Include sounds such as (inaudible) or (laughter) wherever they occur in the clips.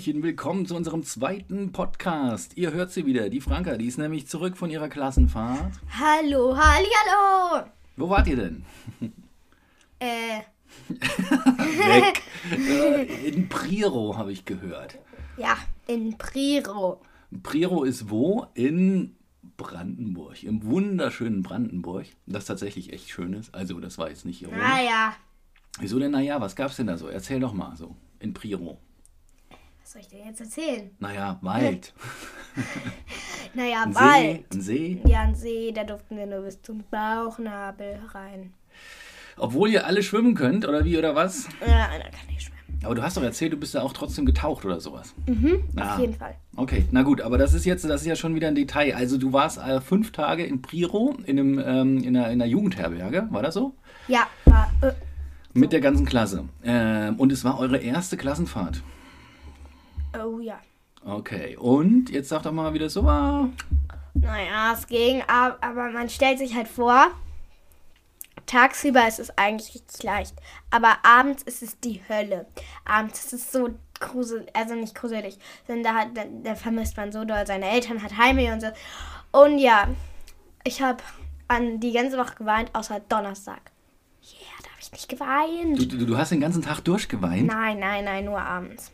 Hallöchen, willkommen zu unserem zweiten Podcast. Ihr hört sie wieder, die Franka, die ist nämlich zurück von ihrer Klassenfahrt. Hallo, hallo. Wo wart ihr denn? Äh, (laughs) Weg. äh, in Priro habe ich gehört. ja, in Priro. Priro ist wo? In Brandenburg, im wunderschönen Brandenburg, das tatsächlich echt schön ist. Also, das war jetzt nicht ironisch. Naja, Wieso denn, naja, was gab's denn da so? Erzähl doch mal so, in Priro. Was soll ich dir jetzt erzählen? Naja, Wald. (laughs) Naja, Ein Wald. See, ein See. Ja, ein See, da durften wir nur bis zum Bauchnabel rein. Obwohl ihr alle schwimmen könnt, oder wie, oder was? Ja, einer kann nicht schwimmen. Aber du hast doch erzählt, du bist ja auch trotzdem getaucht oder sowas. Mhm, Ah. auf jeden Fall. Okay, na gut, aber das ist jetzt, das ist ja schon wieder ein Detail. Also du warst äh, fünf Tage in Priro in, einem, ähm, in, einer, in einer Jugendherberge, war das so? Ja, war, äh, Mit der ganzen Klasse. Ähm, und es war eure erste Klassenfahrt. Oh ja. Okay, und jetzt sag doch mal, wie das so war. Naja, es ging, ab- aber man stellt sich halt vor, tagsüber ist es eigentlich richtig leicht, aber abends ist es die Hölle. Abends ist es so gruselig, also nicht gruselig, sondern da, hat, da, da vermisst man so doll seine Eltern, hat Heimweh und so. Und ja, ich habe an die ganze Woche geweint, außer Donnerstag. Yeah, da habe ich nicht geweint. Du, du, du hast den ganzen Tag durchgeweint. Nein, nein, nein, nur abends.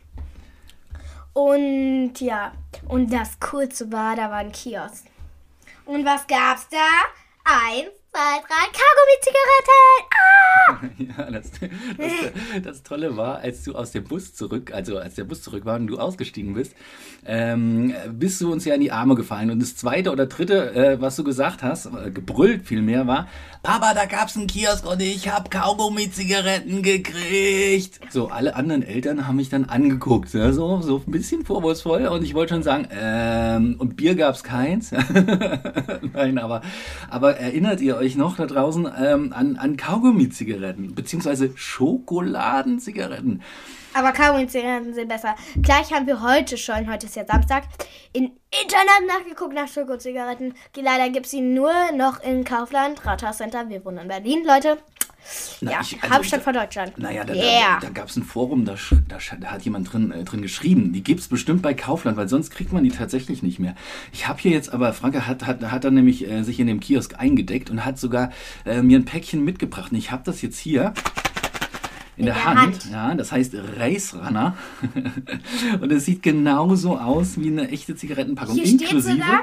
Und ja, und das Coolste war, da war ein Kiosk. Und was gab's da? Eins, zwei, drei Kaugummi-Zigaretten. Ah! (laughs) Ja, das, das, das Tolle war, als du aus dem Bus zurück, also als der Bus zurück war und du ausgestiegen bist, ähm, bist du uns ja in die Arme gefallen. Und das zweite oder dritte, äh, was du gesagt hast, äh, gebrüllt vielmehr war, Papa, da gab's einen Kiosk und ich hab Kaugummi-Zigaretten gekriegt. So, alle anderen Eltern haben mich dann angeguckt, ja, so, so ein bisschen vorwurfsvoll. Und ich wollte schon sagen, ähm, und Bier gab's keins. (laughs) Nein, aber, aber erinnert ihr euch noch da draußen ähm, an, an Kaugummi-Zigaretten, beziehungsweise Schokoladenzigaretten? Aber Kaugummi-Zigaretten sind besser. Gleich haben wir heute schon, heute ist ja Samstag, im Internet nachgeguckt nach Schokozigaretten. Leider gibt's sie nur noch in Kaufland, Rathaus Center. Wir wohnen in Berlin, Leute. Na, ja, ich- also Hauptstadt von Deutschland. Naja, da, yeah. da, da gab es ein Forum, da, da, da hat jemand drin, äh, drin geschrieben. Die gibt es bestimmt bei Kaufland, weil sonst kriegt man die tatsächlich nicht mehr. Ich habe hier jetzt aber, Franke hat, hat, hat dann nämlich äh, sich in dem Kiosk eingedeckt und hat sogar äh, mir ein Päckchen mitgebracht. Und ich habe das jetzt hier in, der, der Hand. Hand. Ja, das heißt Race Runner. (laughs) und es sieht genauso aus wie eine echte Zigarettenpackung. Hier steht inklusive. sogar,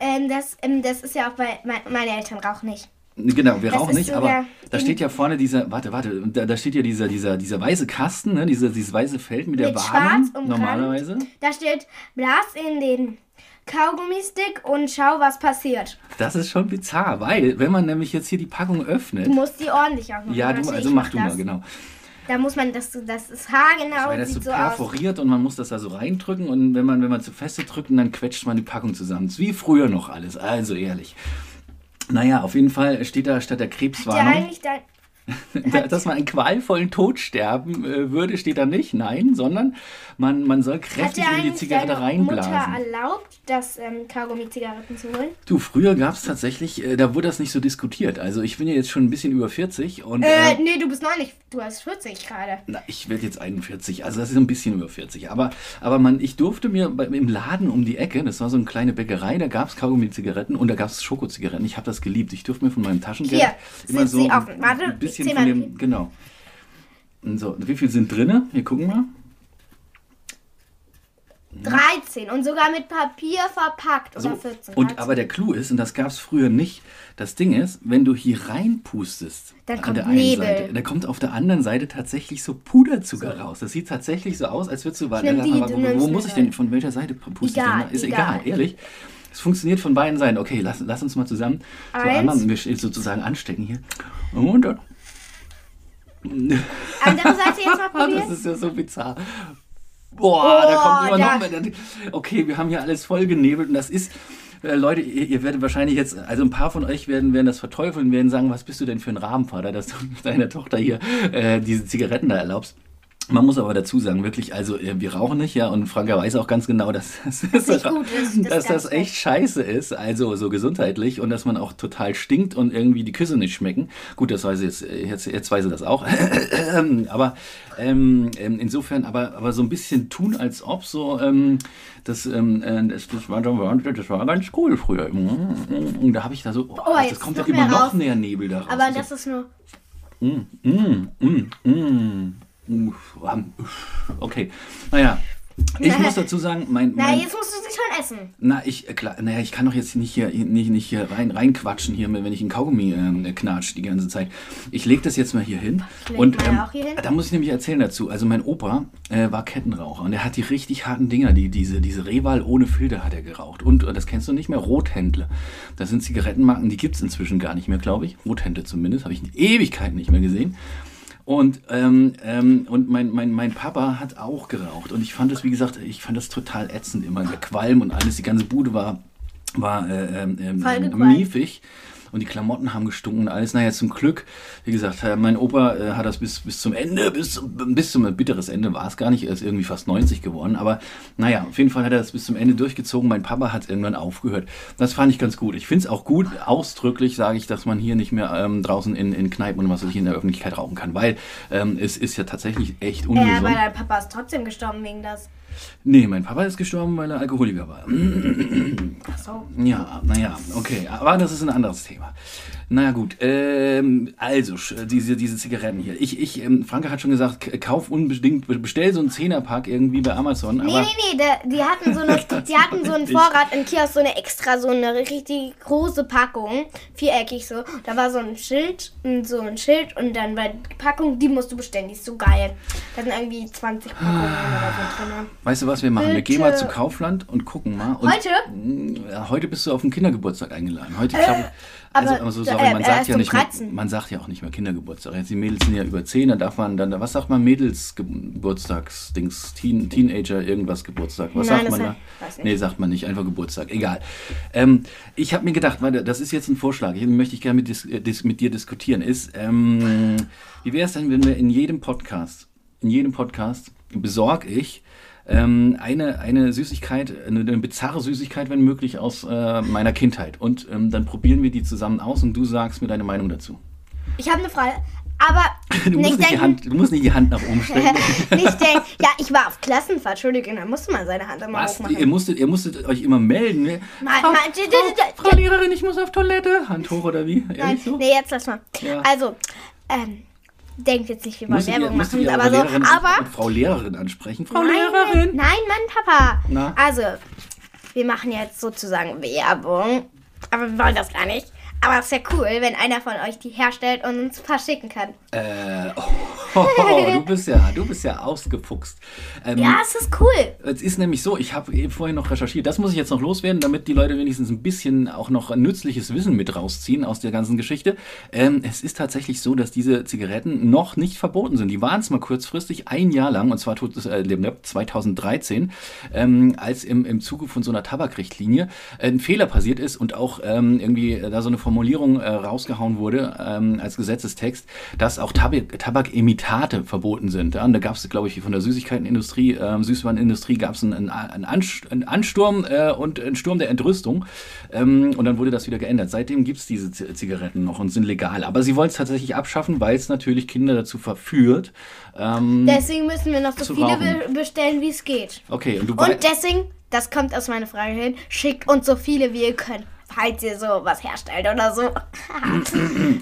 ähm, das, ähm, das ist ja auch bei, mein, meine Eltern rauchen nicht. Genau, wir Das rauchen nicht, aber da steht ja vorne dieser, warte, warte, da, da steht ja dieser, dieser, dieser weiße Kasten, ne, dieser, dieses weiße Feld mit der Mit Warnung, schwarz umrandet. normalerweise. Da steht, blas in den Kaugummistick und schau, was passiert. Das ist schon bizarr, weil, wenn man nämlich jetzt hier die Packung öffnet, Du musst die ordentlich aufmachen. ja, du, also mach mach du mal, genau. Da muss man, das, das ist haargenau, Weil das so sieht so aus. perforiert und man muss das da so reindrücken und wenn man, wenn man zu feste drückt, dann quetscht man die Packung zusammen. Wie früher noch alles, also ehrlich. Naja, auf jeden Fall steht da statt der Der Krebswarnung, eigentlich da, Da- (laughs) dass man einen qualvollen Tod sterben äh, würde, steht da nicht. Nein, sondern man, man soll hat kräftig in die Zigarette deine Mutter reinblasen. erlaubt, das ähm, Kaugummi-Zigaretten zu holen? Du, früher gab es tatsächlich, äh, da wurde das nicht so diskutiert. Also ich bin ja jetzt schon ein bisschen über 40 und Äh, äh, nee, du bist nicht, du hast 40 gerade. na, ich werde jetzt 41, also das ist ein bisschen über 40. Aber, aber man, ich durfte mir bei, im Laden um die Ecke, das war so eine kleine Bäckerei, da gab es Kaugummi-Zigaretten und da gab es Schokozigaretten. Ich habe das geliebt. Ich durfte mir von meinem Taschengeld Hier, immer so sie offen. Warte, bisschen zähl von dem, genau. Und So, wie viel sind drinne? Wir gucken mal. 13 und sogar mit Papier verpackt. Also, oder 14. und 13. aber der Clou ist, und das gab es früher nicht, das Ding ist, wenn du hier reinpustest, Dann an kommt der einen Nebel. Seite, da kommt auf der anderen Seite tatsächlich so Puderzucker raus. Das sieht tatsächlich so aus, als würdest du, warte, nimm die, aber du wo, wo muss ich denn, eine. von welcher Seite puste Egal, ich denn? Ist egal, egal. ehrlich. Es funktioniert von beiden Seiten. Okay, lass, lass uns mal zusammen so einmal sozusagen anstecken hier. Und dann. Andere Seite jetzt mal (laughs) probieren. Das ist ja so bizarr. Boah, da kommt immer da- noch mehr. Okay, wir haben hier alles voll genebelt und das ist. äh, Leute, ihr, ihr werdet wahrscheinlich jetzt, also ein paar von euch werden, werden das verteufeln, werden sagen, was bist du denn für ein Rahmenvater, dass du (laughs) deiner Tochter hier äh, diese Zigaretten da erlaubst. Man muss aber dazu sagen, wirklich, also äh, wir rauchen nicht, ja, und Franka weiß auch ganz genau, dass, (laughs) das, gut ist, das dass das echt scheiße ist, also so gesundheitlich und dass man auch total stinkt und irgendwie die Küsse nicht schmecken. Gut, das weiß sie jetzt, äh, jetzt, jetzt weiß sie das auch. (coughs) aber ähm, ähm, insofern, aber, aber so ein bisschen tun, als ob so, ähm, das, ähm, äh, das, das, war, das war ganz cool früher. Und da habe ich da so, oh, das jetzt kommt ja noch immer noch mehr Nebel da raus. Aber So, das ist nur. Mm, mm, mm, mm. Um. Okay, naja. Ich muss dazu sagen, mein, Na, mein jetzt musst du sie schon essen. na ich äh, klar, naja, ich kann doch jetzt nicht hier nicht, nicht hier rein reinquatschen hier, wenn ich einen Kaugummi ähm, knatsch die ganze Zeit. Ich lege das jetzt mal hier hin leg und ähm, auch hier hin. da muss ich nämlich erzählen dazu. Also mein Opa äh, war Kettenraucher und er hat die richtig harten Dinger, die diese diese Reval ohne Filter hat er geraucht und äh, das kennst du nicht mehr Rothändle. Das sind Zigarettenmarken, die gibt's inzwischen gar nicht mehr, glaube ich. Rothändle zumindest habe ich in Ewigkeiten nicht mehr gesehen. Und, ähm, ähm, und mein, mein, mein Papa hat auch geraucht. Und ich fand das, wie gesagt, ich fand das total ätzend immer. Der Qualm und alles, die ganze Bude war, war äh, ähm, ähm, miefig. Und die Klamotten haben gestunken und alles. Naja, zum Glück, wie gesagt, äh, mein Opa äh, hat das bis, bis zum Ende, bis, bis zum bitteres Ende war es gar nicht. Er ist irgendwie fast 90 geworden. Aber naja, auf jeden Fall hat er das bis zum Ende durchgezogen. Mein Papa hat irgendwann aufgehört. Das fand ich ganz gut. Ich finde es auch gut, ausdrücklich sage ich, dass man hier nicht mehr ähm, draußen in, in Kneipen und was weiß ich in der Öffentlichkeit rauchen kann. Weil ähm, es ist ja tatsächlich echt ungesund. aber dein Papa ist trotzdem gestorben wegen das. Nee, mein Papa ist gestorben, weil er Alkoholiker war. Ach so. Ja, naja, okay, aber das ist ein anderes Thema. Naja gut, ähm, also diese, diese Zigaretten hier. Ich, ich, ähm, Franke hat schon gesagt, kauf unbedingt, bestell so einen Zehnerpack irgendwie bei Amazon. Nee, aber nee, nee, der, die hatten so eine, die hatten so einen (laughs) Vorrat im Kiosk, so eine extra, so eine richtig große Packung, viereckig so. Da war so ein Schild, und so ein Schild und dann war die Packung, die musst du bestellen, die ist so geil. Da sind irgendwie 20 Packungen oder so drin. Weißt du was wir machen? Wir Bitte. gehen mal zu Kaufland und gucken mal. Und, Heute? Ja, heute bist du auf den Kindergeburtstag eingeladen. Heute, ich glaube, also, also sorry, äh, man er sagt ja nicht mehr, 13. man sagt ja auch nicht mehr Kindergeburtstag. Jetzt die Mädels sind ja über 10, da darf man dann, was sagt man, Mädelsgeburtstagsdings, Teen, Teenager, irgendwas Geburtstag. Was Nein, sagt man da? weiß. Nee, sagt man nicht, einfach Geburtstag, egal. Ähm, ich habe mir gedacht, warte, das ist jetzt ein Vorschlag, den möchte ich gerne mit, äh, dis mit dir diskutieren, ist, ähm, wie wäre es denn, wenn wir in jedem Podcast, in jedem Podcast besorge ich ähm, eine, eine Süßigkeit, eine, eine bizarre Süßigkeit, wenn möglich, aus äh, meiner Kindheit. Und ähm, dann probieren wir die zusammen aus und du sagst mir deine Meinung dazu. Ich habe eine Frage, aber (laughs) Du musst, nicht die Hand, du musst nicht die Hand nach oben strecken. (laughs) nicht denken, ja, ich war auf Klassenfahrt, Entschuldigung, da musste man seine Hand immer Was? hochmachen. Ihr musstet, ihr musstet euch immer melden. Ne? Nein, Frau, d- Frau, Frau Lehrerin, ich muss auf Toilette. Hand hoch oder wie? Nein, so? nee, jetzt lass mal. Ja. Also, ähm, denkt jetzt nicht, wir wollen Werbung machen, ihr aber so, aber... Frau Lehrerin ansprechen? Frau nein, Lehrerin! Nein, Mann, Papa. Na? Also, wir machen jetzt sozusagen Werbung, aber wir wollen das gar nicht. Aber es ist ja cool, wenn einer von euch die herstellt und uns verschicken kann. Äh, (laughs) oh, du bist ja, du bist ja ausgefuchst. Ähm, Ja, es ist cool. Es ist nämlich so, ich habe vorhin noch recherchiert, das muss ich jetzt noch loswerden, damit die Leute wenigstens ein bisschen auch noch nützliches Wissen mit rausziehen aus der ganzen Geschichte. Ähm, es ist tatsächlich so, dass diese Zigaretten noch nicht verboten sind. Die waren es mal kurzfristig, ein Jahr lang, und zwar tut es, äh, 2013, ähm, als im, im Zuge von so einer Tabakrichtlinie äh, ein Fehler passiert ist und auch ähm, irgendwie äh, da so eine Formulierung äh, rausgehauen wurde ähm, als Gesetzestext, dass auch Tabak, Tabakimitate verboten sind. Ja? Und da gab es, glaube ich, von der Süßigkeitenindustrie, ähm, Süßwarenindustrie gab es einen, einen, einen Anst- einen Ansturm äh, und einen Sturm der Entrüstung. Ähm, und dann wurde das wieder geändert. Seitdem gibt es diese Z Zigaretten noch und sind legal. Aber sie wollen es tatsächlich abschaffen, weil es natürlich Kinder dazu verführt. Ähm, Deswegen müssen wir noch so viele rauchen. be bestellen, wie es geht. okay, und Und deswegen, das kommt aus meiner Frage hin, schickt uns so viele, wie ihr könnt. Falls ihr so was herstellt oder so.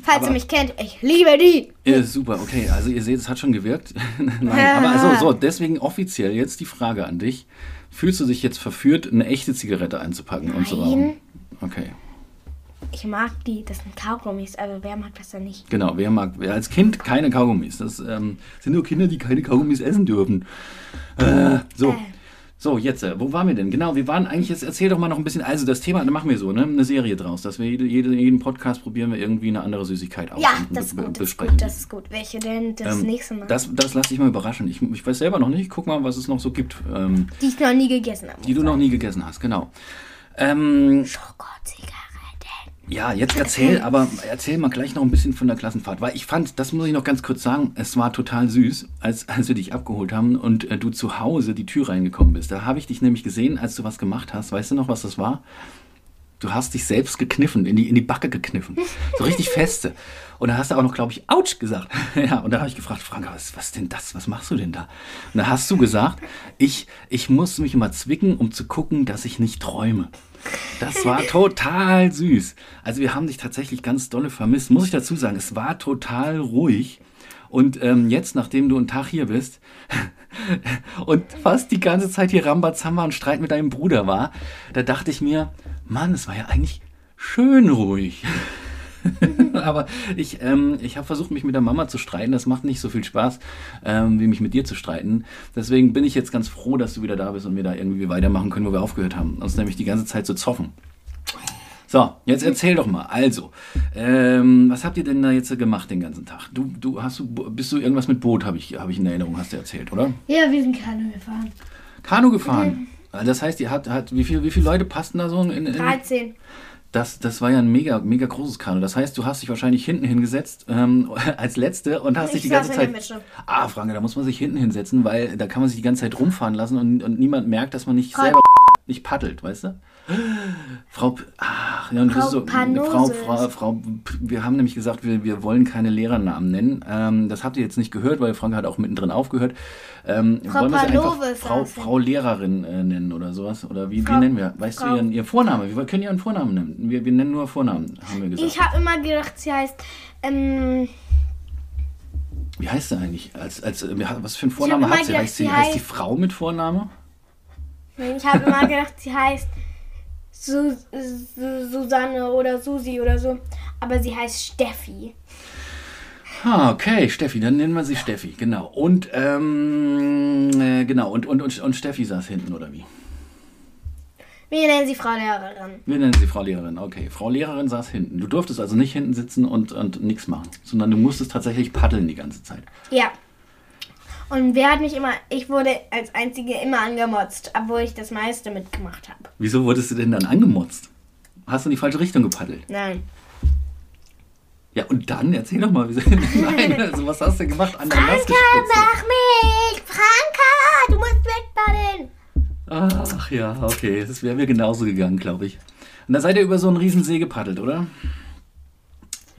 Falls ihr mich kennt, ich liebe die. Ja, super, okay. Also ihr seht, es hat schon gewirkt. (laughs) Nein, aber also so, deswegen offiziell jetzt die Frage an dich. Fühlst du dich jetzt verführt, eine echte Zigarette einzupacken und zu rauchen? Nein. Okay, Ich mag die, das sind Kaugummis, aber wer mag das denn nicht? genau. Wer mag wer als Kind keine Kaugummis? Das ähm, sind nur Kinder, die keine Kaugummis essen dürfen. Äh, so. Äh. So, jetzt, äh, wo waren wir denn? Genau, wir waren eigentlich, jetzt erzähl doch mal noch ein bisschen, also das Thema, da machen wir so, ne, eine Serie draus, dass wir jede, jede, jeden Podcast probieren wir irgendwie eine andere Süßigkeit aus Ja, das ist gut, das ist gut, das ist gut. Welche denn das Ähm, nächste Mal? Das, das lass dich mal überraschen. Ich, ich weiß selber noch nicht. Ich guck mal, was es noch so gibt, ähm, die ich noch nie gegessen habe. die du noch nie gegessen hast. Genau. Ähm, Schokozigaretten. Ja, jetzt erzähl, aber erzähl mal gleich noch ein bisschen von der Klassenfahrt, weil ich fand, das muss ich noch ganz kurz sagen, es war total süß, als, als wir dich abgeholt haben und äh, du zu Hause die Tür reingekommen bist. Da habe ich dich nämlich gesehen, als du was gemacht hast. Weißt du noch, was das war? Du hast dich selbst gekniffen, in die, in die Backe gekniffen. So richtig (laughs) feste. Und da hast du auch noch, glaube ich, Autsch gesagt. (laughs) ja, und da habe ich gefragt, Frank, was, was denn das? Was machst du denn da? Und da hast du gesagt, ich, ich muss mich immer zwicken, um zu gucken, dass ich nicht träume. Das war total süß. Also wir haben dich tatsächlich ganz dolle vermisst. Muss ich dazu sagen, es war total ruhig. Und ähm, jetzt, nachdem du einen Tag hier bist (laughs) und fast die ganze Zeit hier Rambazamba und Streit mit deinem Bruder war, da dachte ich mir, Mann, es war ja eigentlich schön ruhig. (laughs) Aber ich, ähm, ich habe versucht, mich mit der Mama zu streiten. Das macht nicht so viel Spaß, ähm, wie mich mit dir zu streiten. Deswegen bin ich jetzt ganz froh, dass du wieder da bist und wir da irgendwie weitermachen können, wo wir aufgehört haben. Uns nämlich die ganze Zeit zu zoffen. So, jetzt erzähl doch mal. Also, ähm, was habt ihr denn da jetzt gemacht den ganzen Tag? Du, du hast du, bist du irgendwas mit Boot, habe ich, hab ich in Erinnerung, hast du erzählt, oder? Ja, wir sind Kanu gefahren. Kanu gefahren. Mhm. Das heißt, ihr habt, habt wie, viel, wie viele Leute passten da so in, in 13. Das, das war ja ein mega, mega großes Kanu. Das heißt, du hast dich wahrscheinlich hinten hingesetzt ähm, (laughs) als Letzte und hast Ich dich die ganze Zeit. Ah, Franke, da muss man sich hinten hinsetzen, weil da kann man sich die ganze Zeit rumfahren lassen und, und niemand merkt, dass man nicht Frau- selber nicht paddelt, weißt du? Frau, ach, ja, und Frau so, Frau. Frau, Frau, wir haben nämlich gesagt, wir, wir wollen keine Lehrernamen nennen. Ähm, das habt ihr jetzt nicht gehört, weil Frank hat auch mittendrin aufgehört. Ähm, Frau wollen wir sie einfach Frau. Frau Lehrerin äh, nennen oder sowas? Oder wie, wie nennen wir? Weißt du ihren, ihr Vorname? Wir können ihren Vornamen nennen. Wir, wir nennen nur Vornamen, haben wir gesagt. Ich habe immer gedacht, sie heißt. Ähm, Wie heißt sie eigentlich? Als, als, äh, was für einen Vornamen immer hat sie? gedacht, Heißt, sie heißt die Frau mit Vorname? Ich habe immer gedacht, sie heißt Su Su Susanne oder Susi oder so. Aber sie heißt Steffi. Ah, okay, Steffi, dann nennen wir sie Steffi, genau. Und, ähm, äh, genau, und, und, und, und Steffi saß hinten, oder wie? Wir nennen sie Frau Lehrerin. Wir nennen sie Frau Lehrerin, okay. Frau Lehrerin saß hinten. Du durftest also nicht hinten sitzen und, und nichts machen, sondern du musstest tatsächlich paddeln die ganze Zeit. Ja. Und wer hat mich immer. Ich wurde als Einzige immer angemotzt, obwohl ich das meiste mitgemacht habe. Wieso wurdest du denn dann angemotzt? Hast du in die falsche Richtung gepaddelt? Nein. Ja, und dann erzähl doch mal, wieso, (laughs) nein, also was hast du gemacht? An Franka, mach mich! Franka, du musst mitpaddeln! Ach ja, okay, das wäre mir genauso gegangen, glaube ich. Und da seid ihr über so einen riesen See gepaddelt, oder?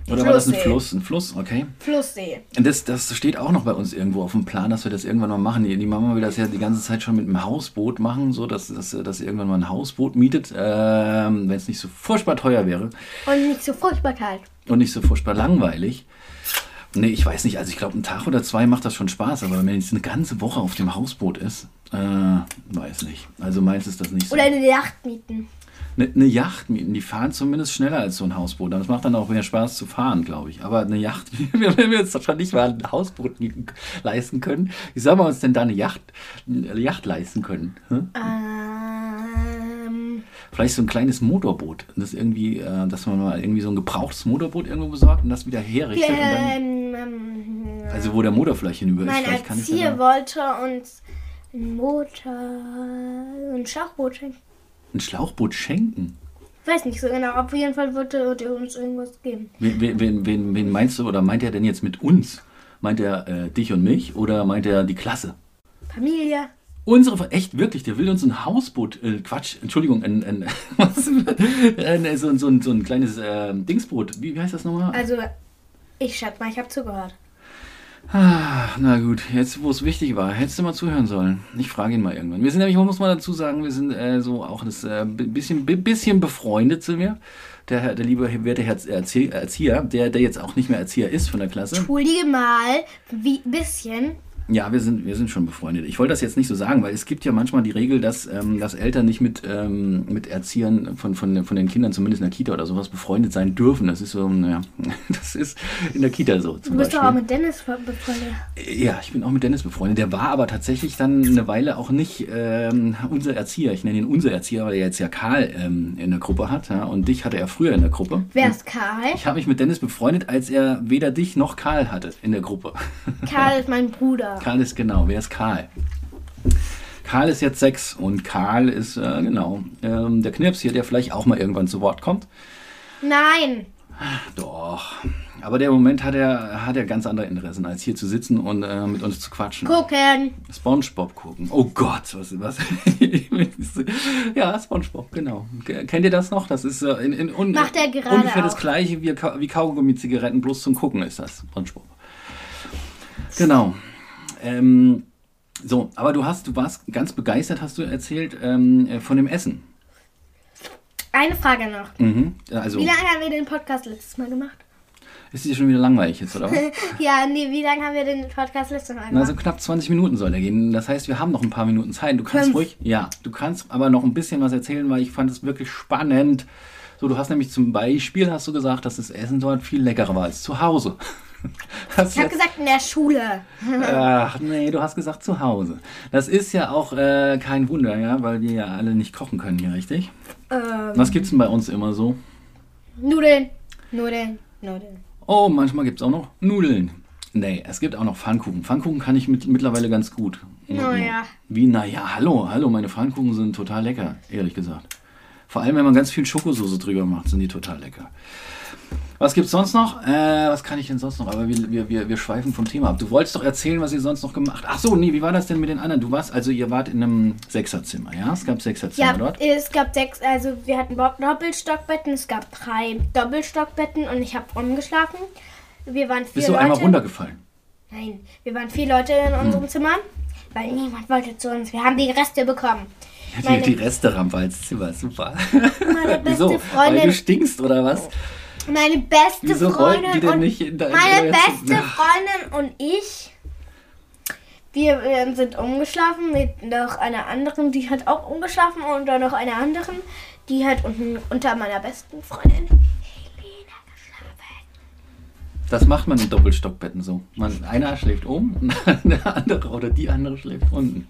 Oder war das ein Flusssee. Fluss? Ein Fluss, okay. Flusssee. Und das, das steht auch noch bei uns irgendwo auf dem Plan, dass wir das irgendwann mal machen. Die, die Mama will das ja die ganze Zeit schon mit einem Hausboot machen, so dass, dass, dass sie irgendwann mal ein Hausboot mietet, ähm, wenn es nicht so furchtbar teuer wäre Und nicht so furchtbar kalt. und nicht so furchtbar langweilig. Nee, ich weiß nicht, also ich glaube, ein Tag oder zwei macht das schon Spaß, aber wenn jetzt eine ganze Woche auf dem Hausboot ist, äh, weiß nicht. Also meins ist das nicht so. Oder eine Yacht mieten. Eine, eine Yacht mieten, die fahren zumindest schneller als so ein Hausboot. Das macht dann auch mehr Spaß zu fahren, glaube ich. Aber eine Yacht, (laughs) wenn wir uns doch schon nicht mal ein Hausboot mieten, leisten können, wie soll man uns denn da eine Yacht, eine Yacht leisten können? Hm? Ähm, Vielleicht so ein kleines Motorboot. Das irgendwie, äh, dass man mal irgendwie so ein gebrauchtes Motorboot irgendwo besorgt und das wieder herrichtet. Und dann, ähm, ähm, also wo der Motor vielleicht hinüber ist. mein Vielleicht kann ich Erzieher wollte uns ein Motor, ein Schlauchboot schenken. Ein Schlauchboot schenken. Weiß nicht so genau. Auf jeden Fall wollte er uns irgendwas geben. Wen, wen, wen, wen, meinst du oder meint er denn jetzt mit uns? Meint er äh, dich und mich oder meint er die Klasse? Familie. Unsere, echt wirklich, der will uns ein Hausboot, äh, Quatsch, Entschuldigung, ein, ein, (laughs) was, ein, so, ein- so, so ein kleines äh, Dingsboot, wie, wie heißt das nochmal? Also, ich schätze mal, ich habe zugehört. Ah, na gut, jetzt wo es wichtig war, hättest du mal zuhören sollen. Ich frage ihn mal irgendwann. Wir sind nämlich, muss man dazu sagen, wir sind äh, so auch das äh, bi- bisschen, bi- bisschen befreundet sind wir. Der, der liebe werte Erzieher, der, der jetzt auch nicht mehr Erzieher ist von der Klasse. Entschuldige mal, wie bisschen. Ja, wir sind, wir sind schon befreundet. Ich wollte das jetzt nicht so sagen, weil es gibt ja manchmal die Regel, dass, ähm, dass Eltern nicht mit, ähm, mit Erziehern von, von, von den Kindern, zumindest in der Kita oder sowas, befreundet sein dürfen. Das ist so, naja, (laughs) das ist in der Kita so. Du bist doch auch mit Dennis befreundet. Ja, ich bin auch mit Dennis befreundet. Der war aber tatsächlich dann eine Weile auch nicht ähm, unser Erzieher. Ich nenne ihn unser Erzieher, weil er jetzt ja Karl ähm, in der Gruppe hat. Ja, und dich hatte er früher in der Gruppe. Wer ist Karl? Ich habe mich mit Dennis befreundet, als er weder dich noch Karl hatte in der Gruppe. (laughs) Karl ist mein Bruder. Karl ist genau. Wer ist Karl? Karl ist jetzt sechs und Karl ist, äh, genau, ähm, der Knirps hier, der vielleicht auch mal irgendwann zu Wort kommt. Nein. Doch. Aber der Moment hat er, hat er ganz andere Interessen, als hier zu sitzen und äh, mit uns zu quatschen. Gucken. Spongebob gucken. Oh Gott, was, was? (laughs) ja, Spongebob, genau. Kennt ihr das noch? Das ist äh, in, in un Macht gerade ungefähr das auch. gleiche wie, wie Kaugummi-Zigaretten, bloß zum Gucken ist das, Spongebob. Genau. Ähm, so, aber du hast, du warst ganz begeistert, hast du erzählt, ähm, äh, von dem Essen. Eine Frage noch. Mhm. Also, Wie lange haben wir den Podcast letztes Mal gemacht? ist dir schon wieder langweilig jetzt, oder was? (laughs) ja, nee, wie lange haben wir den Podcast letztes Mal gemacht? so knapp 20 Minuten soll er gehen. Das heißt, wir haben noch ein paar Minuten Zeit. Du kannst Fünf. ruhig, ja, du kannst aber noch ein bisschen was erzählen, weil ich fand es wirklich spannend. So, du hast nämlich zum Beispiel, hast du gesagt, dass das Essen dort viel leckerer war als zu Hause. (laughs) Hast ich habe gesagt, in der Schule. Ach nee, du hast gesagt zu Hause. Das ist ja auch äh, kein Wunder, ja, weil wir ja alle nicht kochen können hier, richtig? Ähm, Was gibt's denn bei uns immer so? Nudeln. Nudeln. Nudeln. Oh, manchmal gibt's auch noch Nudeln. Nee, es gibt auch noch Pfannkuchen. Pfannkuchen kann ich mit, mittlerweile ganz gut. Naja. Wie, naja, hallo, hallo, meine Pfannkuchen sind total lecker, ehrlich gesagt. Vor allem, wenn man ganz viel Schokosoße drüber macht, sind die total lecker. Was gibt's sonst noch? Äh, was kann ich denn sonst noch? Aber wir, wir, wir, wir schweifen vom Thema ab. Du wolltest doch erzählen, was ihr sonst noch gemacht habt. Ach so, nee, wie war das denn mit den anderen? Du warst, also ihr wart in einem Sechserzimmer, ja? Es gab Sechserzimmer Ja, dort. es gab sechs, also wir hatten Doppelstockbetten, es gab drei Doppelstockbetten und ich habe umgeschlafen. Wir waren vier Bist du Leute. einmal runtergefallen? Nein, wir waren vier Leute in unserem Zimmer, weil niemand wollte zu uns. Wir haben die Reste bekommen. Die, Meine, die Resterampe als Zimmer, super. meine (laughs) beste Wieso? Weil du Freundin, stinkst, oder was? Meine beste Wieso Freundin die denn und nicht in meine beste? Freundin und ich, wir äh, sind umgeschlafen mit noch einer anderen, die hat auch umgeschlafen und dann noch einer anderen, die hat unten unter meiner besten Freundin Helena geschlafen. Das macht man in Doppelstockbetten so. Man, einer schläft oben und (laughs) der andere oder die andere schläft unten.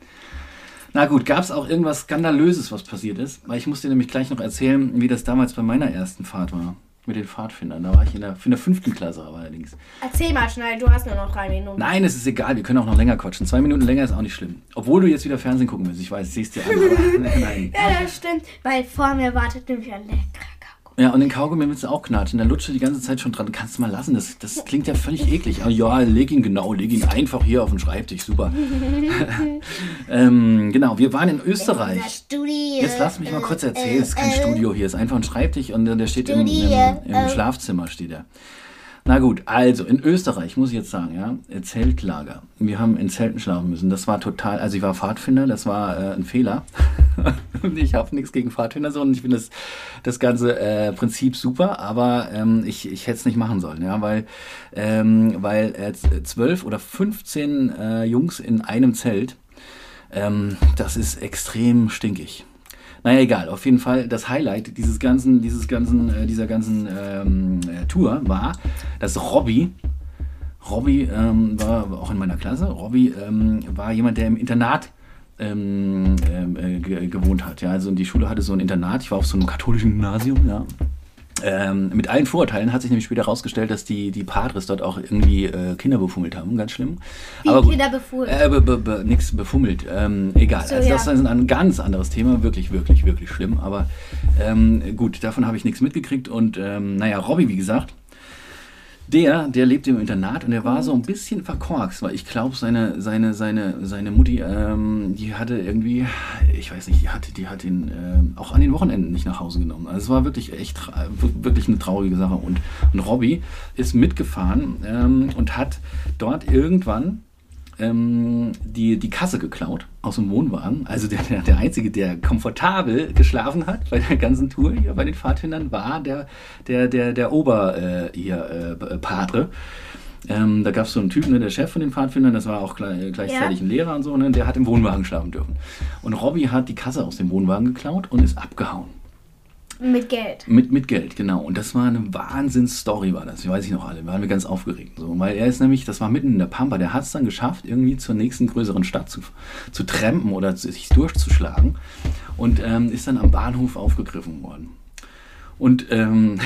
Na gut, gab es auch irgendwas Skandalöses, was passiert ist? Weil ich muss dir nämlich gleich noch erzählen, wie das damals bei meiner ersten Fahrt war. Mit den Pfadfindern. Da war ich in der, in der fünften Klasse aber allerdings. Erzähl mal schnell, du hast nur noch drei Minuten. Nein, es ist egal, wir können auch noch länger quatschen. Zwei Minuten länger ist auch nicht schlimm. Obwohl du jetzt wieder Fernsehen gucken willst. Ich weiß, es dir an. Nein. Ja, das stimmt, weil vor mir wartet nämlich ein Kaugummi. Ja, und den Kaugummi willst du auch knatschen. Der lutscht die ganze Zeit schon dran. Kannst du mal lassen. Das, das klingt ja völlig eklig. Aber ja, leg ihn genau, leg ihn einfach hier auf den Schreibtisch. Super. (laughs) ähm, genau, wir waren in Österreich. Studio. Jetzt lass mich mal kurz erzählen. Es ist kein Studio hier. Es ist einfach ein Schreibtisch und der steht im, im, im. Schlafzimmer. steht er. Na gut, also in Österreich muss ich jetzt sagen, ja, Zeltlager. Wir haben in Zelten schlafen müssen. Das war total, also ich war Pfadfinder, das war äh, ein Fehler. (laughs) ich habe nichts gegen Pfadfinder, sondern ich finde das, das ganze äh, Prinzip super, aber ähm, ich, ich hätte es nicht machen sollen, ja, weil, ähm, weil äh, zwölf oder 15 äh, Jungs in einem Zelt, ähm, das ist extrem stinkig. Naja, egal. Auf jeden Fall das Highlight dieses ganzen, dieses ganzen, äh, dieser ganzen ähm, äh, Tour war, dass Robby, Robby ähm, war auch in meiner Klasse. Robby ähm, war jemand, der im Internat ähm, ähm, äh, ge gewohnt hat. Ja, also die Schule hatte so ein Internat. Ich war auf so einem katholischen Gymnasium. Ja. Ähm, mit allen Vorurteilen hat sich nämlich später herausgestellt, dass die, die Padres dort auch irgendwie äh, Kinder befummelt haben. Ganz schlimm. Wie Aber. Kinder befohlen. Äh, be, be, be, nix befummelt. Ähm, egal. So, also ja. das ist ein ganz anderes Thema. Wirklich, wirklich, wirklich schlimm. Aber ähm, gut, davon habe ich nichts mitgekriegt. Und ähm, naja, Robby, wie gesagt, der, der lebte im Internat und der war so ein bisschen verkorkst, weil ich glaube, seine, seine, seine, seine Mutti, ähm, die hatte irgendwie, ich weiß nicht, die hatte, die hat ihn ähm, auch an den Wochenenden nicht nach Hause genommen. Also es war wirklich echt wirklich eine traurige Sache. Und, und Robby ist mitgefahren ähm, und hat dort irgendwann ähm, die, die Kasse geklaut aus dem Wohnwagen. Also der, der, Einzige, der komfortabel geschlafen hat bei der ganzen Tour hier bei den Pfadfindern, war der, der, der, der Ober äh, hier, äh, Padre. Ähm, da gab es so einen Typen, ne, der Chef von den Pfadfindern, das war auch gleich, gleichzeitig Ja. ein Lehrer und so, ne, der hat im Wohnwagen schlafen dürfen. Und Robby hat die Kasse aus dem Wohnwagen geklaut und ist abgehauen. Mit Geld. Mit, mit Geld, genau. Und das war eine Wahnsinnsstory, war das. Die weiß ich noch alle. Waren wir ganz aufgeregt. So. Weil er ist nämlich, das war mitten in der Pampa, der hat es dann geschafft, irgendwie zur nächsten größeren Stadt zu, zu trampen oder sich durchzuschlagen. Und ähm, ist dann am Bahnhof aufgegriffen worden. Und ähm,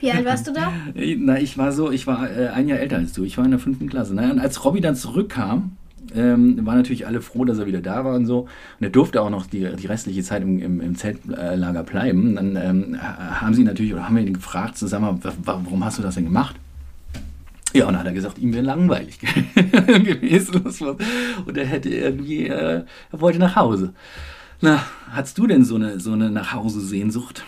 Wie alt warst du da? (laughs) na, ich war so, ich war äh, ein Jahr älter als du. Ich war in der fünften Klasse. Naja, und als Robby dann zurückkam, ähm, waren natürlich alle froh, dass er wieder da war und so. Und er durfte auch noch die, die restliche Zeit im, im, im Zeltlager bleiben. Dann ähm, haben sie natürlich, oder haben wir ihn gefragt, zusammen, warum hast du das denn gemacht? Ja, und dann hat er gesagt, ihm wäre langweilig (laughs) gewesen. Und er hätte irgendwie, äh, er wollte nach Hause. Na, hast du denn so eine, so eine Nachhause-Sehnsucht?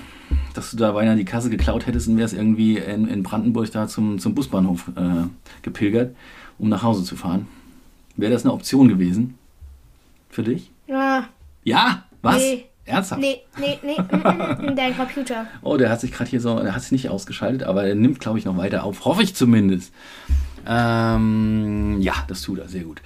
Dass du da beinahe die Kasse geklaut hättest und wärst irgendwie in, in Brandenburg da zum, zum Busbahnhof äh, gepilgert, um nach Hause zu fahren? Wäre das eine Option gewesen? Für dich? Ja. Ja? Was? Nee. Ernsthaft? Nee, nee, nee, mm, mm, mm, dein Computer. Oh, der hat sich gerade hier so, der hat sich nicht ausgeschaltet, aber er nimmt, glaube ich, noch weiter auf. Hoffe ich zumindest. Ähm, ja, das tut er, sehr gut.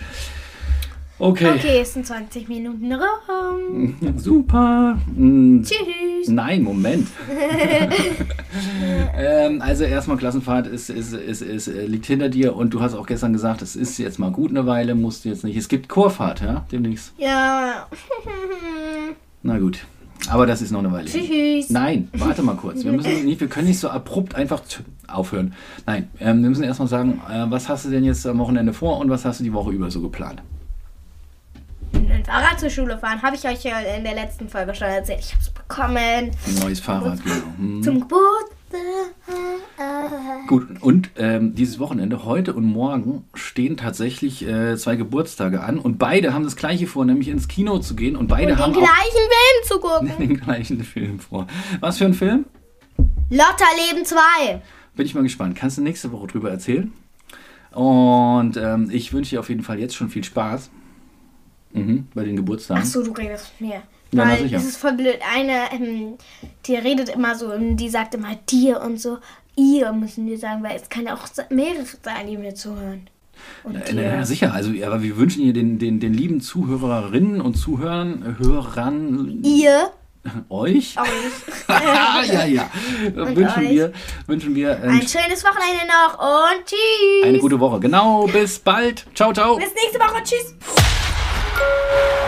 Okay. Okay, es sind 20 Minuten rum. (laughs) Super. Tschüss. Nein, Moment. (laughs) ähm, also erstmal Klassenfahrt ist, ist, ist, ist, äh, liegt hinter dir und du hast auch gestern gesagt, es ist jetzt mal gut eine Weile, musst du jetzt nicht. Es gibt Chorfahrt, ja, demnächst. Ja. (laughs) Na gut. Aber das ist noch eine Weile. Tschüss. Nein, warte mal kurz. Wir, müssen nicht, wir können nicht so abrupt einfach aufhören. Nein, ähm, wir müssen erstmal sagen, äh, was hast du denn jetzt am Wochenende vor und was hast du die Woche über so geplant? Ein Fahrrad zur Schule fahren, habe ich euch ja in der letzten Folge schon erzählt. Ich habe es bekommen. Ein neues Fahrrad, genau. Hm. Zum Geburtstag. Gut, und ähm, dieses Wochenende, heute und morgen, stehen tatsächlich äh, zwei Geburtstage an und beide haben das gleiche vor, nämlich ins Kino zu gehen und beide und haben. Den gleichen Film zu (laughs) gucken. Den gleichen Film vor. Was für ein Film? Lotta Leben 2. Bin ich mal gespannt. Kannst du nächste Woche drüber erzählen? Und ähm, ich wünsche dir auf jeden Fall jetzt schon viel Spaß mhm, bei den Geburtstagen. Achso, du redest mit mir. Ja, Weil es ist voll blöd. Eine, ähm, die redet immer so, die sagt immer dir und so. Ihr müssen wir sagen, weil es kann ja auch mehrere sein, die mir zuhören. Und na, na, sicher, also aber wir wünschen ihr den, den, den lieben Zuhörerinnen und Zuhörern, Hörern. Ihr euch. Euch. (laughs) ja, ja. (laughs) Und wünschen euch. wir, wünschen wir Ein schönes Wochenende noch und tschüss. eine gute Woche. Genau, bis bald. Ciao, ciao. Bis nächste Woche. Tschüss. Thank you.